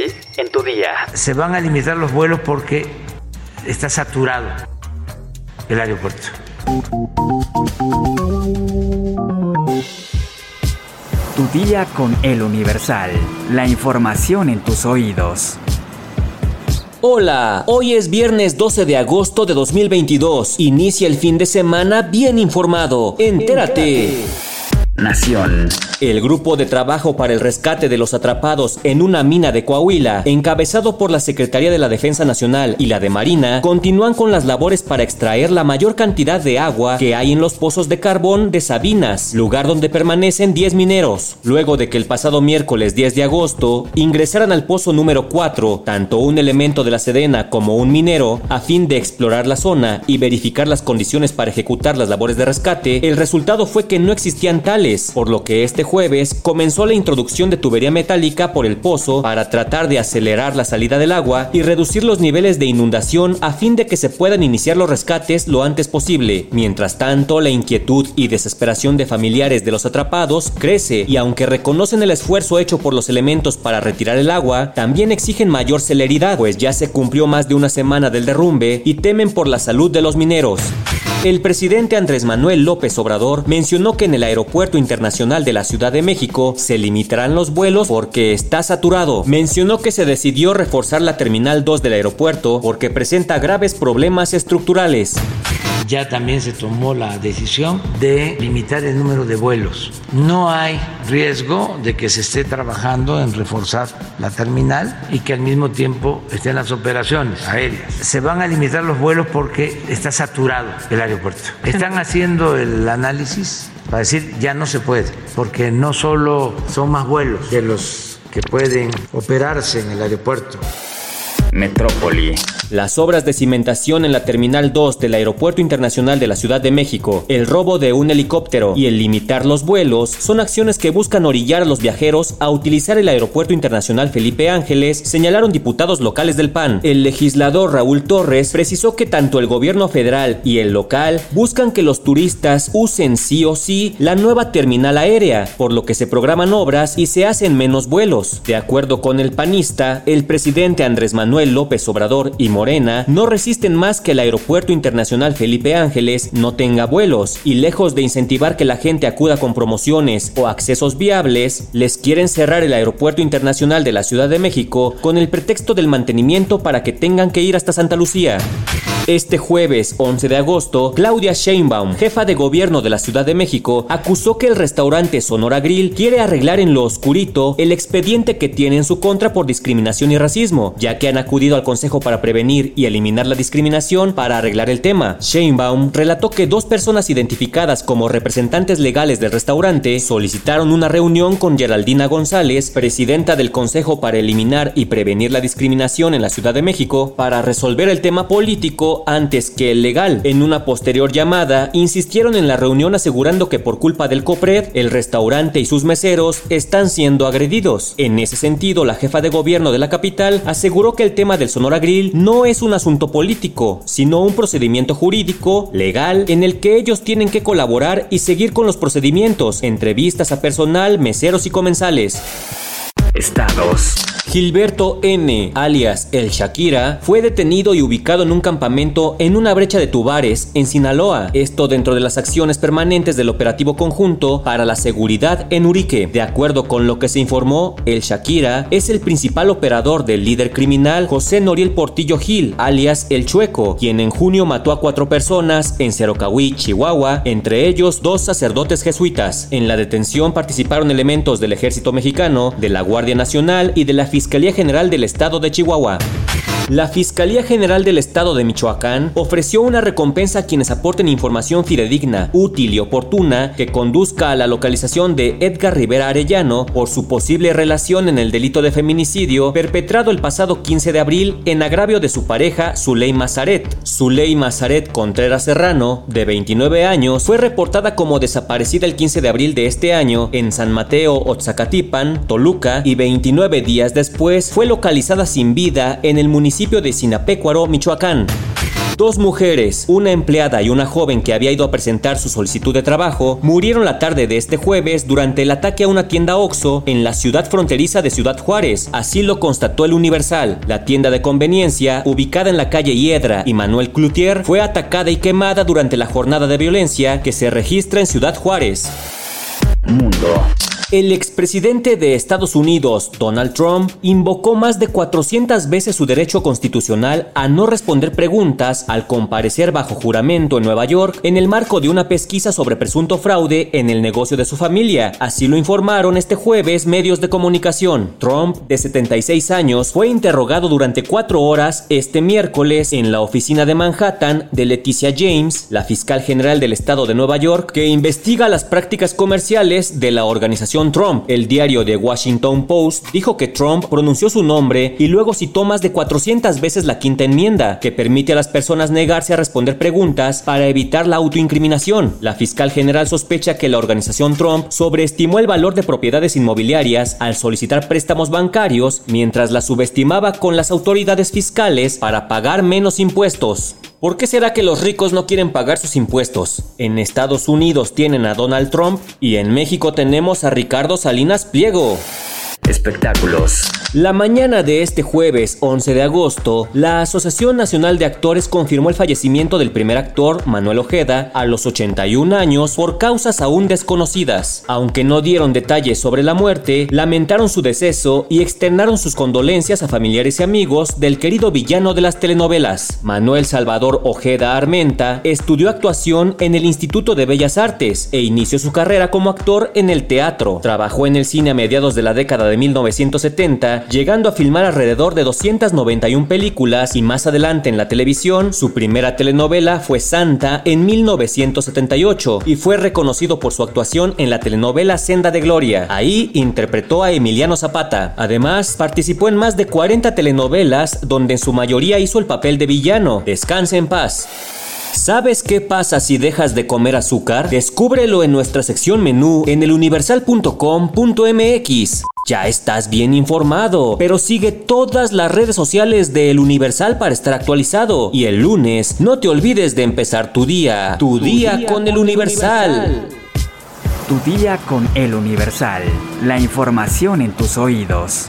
hoy en tu día. Se van a limitar los vuelos porque está saturado el aeropuerto. Tu día con el Universal. La información en tus oídos. Hola, hoy es viernes 12 de agosto de 2022. Inicia el fin de semana bien informado. Entérate. Nación. El grupo de trabajo para el rescate de los atrapados en una mina de Coahuila, encabezado por la Secretaría de la Defensa Nacional y la de Marina, continúan con las labores para extraer la mayor cantidad de agua que hay en los pozos de carbón de Sabinas, lugar donde permanecen 10 mineros. Luego de que el pasado miércoles 10 de agosto ingresaran al pozo número 4 tanto un elemento de la Sedena como un minero a fin de explorar la zona y verificar las condiciones para ejecutar las labores de rescate, el resultado fue que no existían tales, por lo que este jueves comenzó la introducción de tubería metálica por el pozo para tratar de acelerar la salida del agua y reducir los niveles de inundación a fin de que se puedan iniciar los rescates lo antes posible. Mientras tanto, la inquietud y desesperación de familiares de los atrapados crece y aunque reconocen el esfuerzo hecho por los elementos para retirar el agua, también exigen mayor celeridad, pues ya se cumplió más de una semana del derrumbe y temen por la salud de los mineros. El presidente Andrés Manuel López Obrador mencionó que en el Aeropuerto Internacional de la Ciudad de México se limitarán los vuelos porque está saturado. Mencionó que se decidió reforzar la Terminal 2 del aeropuerto porque presenta graves problemas estructurales ya también se tomó la decisión de limitar el número de vuelos. No hay riesgo de que se esté trabajando en reforzar la terminal y que al mismo tiempo estén las operaciones aéreas. Se van a limitar los vuelos porque está saturado el aeropuerto. Están haciendo el análisis para decir ya no se puede, porque no solo son más vuelos de los que pueden operarse en el aeropuerto. Metrópoli. Las obras de cimentación en la Terminal 2 del Aeropuerto Internacional de la Ciudad de México, el robo de un helicóptero y el limitar los vuelos son acciones que buscan orillar a los viajeros a utilizar el Aeropuerto Internacional Felipe Ángeles, señalaron diputados locales del PAN. El legislador Raúl Torres precisó que tanto el gobierno federal y el local buscan que los turistas usen sí o sí la nueva terminal aérea, por lo que se programan obras y se hacen menos vuelos. De acuerdo con el panista, el presidente Andrés Manuel López Obrador y Morena no resisten más que el Aeropuerto Internacional Felipe Ángeles no tenga vuelos y lejos de incentivar que la gente acuda con promociones o accesos viables, les quieren cerrar el Aeropuerto Internacional de la Ciudad de México con el pretexto del mantenimiento para que tengan que ir hasta Santa Lucía. Este jueves 11 de agosto, Claudia Sheinbaum, jefa de gobierno de la Ciudad de México, acusó que el restaurante Sonora Grill quiere arreglar en lo oscurito el expediente que tiene en su contra por discriminación y racismo, ya que han acudido al Consejo para prevenir y eliminar la discriminación para arreglar el tema. Sheinbaum relató que dos personas identificadas como representantes legales del restaurante solicitaron una reunión con Geraldina González, presidenta del Consejo para eliminar y prevenir la discriminación en la Ciudad de México, para resolver el tema político antes que el legal. En una posterior llamada, insistieron en la reunión asegurando que por culpa del COPRED, el restaurante y sus meseros están siendo agredidos. En ese sentido, la jefa de gobierno de la capital aseguró que el tema del Sonora Grill no es un asunto político, sino un procedimiento jurídico, legal, en el que ellos tienen que colaborar y seguir con los procedimientos, entrevistas a personal, meseros y comensales. Estados. Gilberto N., alias El Shakira, fue detenido y ubicado en un campamento en una brecha de Tubares, en Sinaloa. Esto dentro de las acciones permanentes del operativo conjunto para la seguridad en Urique. De acuerdo con lo que se informó, El Shakira es el principal operador del líder criminal José Noriel Portillo Gil, alias El Chueco, quien en junio mató a cuatro personas en Cerocahui, Chihuahua, entre ellos dos sacerdotes jesuitas. En la detención participaron elementos del ejército mexicano, de la Guardia Nacional y de la Fiscalía General del Estado de Chihuahua. La Fiscalía General del Estado de Michoacán ofreció una recompensa a quienes aporten información fidedigna, útil y oportuna que conduzca a la localización de Edgar Rivera Arellano por su posible relación en el delito de feminicidio perpetrado el pasado 15 de abril en agravio de su pareja Zuley Mazaret. Zuley Mazaret Contreras Serrano, de 29 años, fue reportada como desaparecida el 15 de abril de este año en San Mateo, Otzacatipan, Toluca, y 29 días después fue localizada sin vida en el municipio de Sinapecuaro, Michoacán. Dos mujeres, una empleada y una joven que había ido a presentar su solicitud de trabajo, murieron la tarde de este jueves durante el ataque a una tienda OXO en la ciudad fronteriza de Ciudad Juárez. Así lo constató el Universal. La tienda de conveniencia, ubicada en la calle Hiedra y Manuel Cloutier, fue atacada y quemada durante la jornada de violencia que se registra en Ciudad Juárez. Mundo. El expresidente de Estados Unidos, Donald Trump, invocó más de 400 veces su derecho constitucional a no responder preguntas al comparecer bajo juramento en Nueva York en el marco de una pesquisa sobre presunto fraude en el negocio de su familia. Así lo informaron este jueves medios de comunicación. Trump, de 76 años, fue interrogado durante cuatro horas este miércoles en la oficina de Manhattan de Leticia James, la fiscal general del estado de Nueva York, que investiga las prácticas comerciales de la organización Trump. El diario The Washington Post dijo que Trump pronunció su nombre y luego citó más de 400 veces la quinta enmienda, que permite a las personas negarse a responder preguntas para evitar la autoincriminación. La fiscal general sospecha que la organización Trump sobreestimó el valor de propiedades inmobiliarias al solicitar préstamos bancarios mientras la subestimaba con las autoridades fiscales para pagar menos impuestos. ¿Por qué será que los ricos no quieren pagar sus impuestos? En Estados Unidos tienen a Donald Trump y en México tenemos a Ricardo Salinas Pliego. Espectáculos. La mañana de este jueves 11 de agosto, la Asociación Nacional de Actores confirmó el fallecimiento del primer actor, Manuel Ojeda, a los 81 años por causas aún desconocidas. Aunque no dieron detalles sobre la muerte, lamentaron su deceso y externaron sus condolencias a familiares y amigos del querido villano de las telenovelas. Manuel Salvador Ojeda Armenta estudió actuación en el Instituto de Bellas Artes e inició su carrera como actor en el teatro. Trabajó en el cine a mediados de la década de 1970, llegando a filmar alrededor de 291 películas y más adelante en la televisión, su primera telenovela fue Santa en 1978 y fue reconocido por su actuación en la telenovela Senda de Gloria. Ahí interpretó a Emiliano Zapata. Además, participó en más de 40 telenovelas donde en su mayoría hizo el papel de villano. Descanse en paz. ¿Sabes qué pasa si dejas de comer azúcar? Descúbrelo en nuestra sección menú en eluniversal.com.mx. Ya estás bien informado, pero sigue todas las redes sociales de El Universal para estar actualizado. Y el lunes, no te olvides de empezar tu día. Tu, día, con, El Universal. Tu día con El Universal. La información en tus oídos.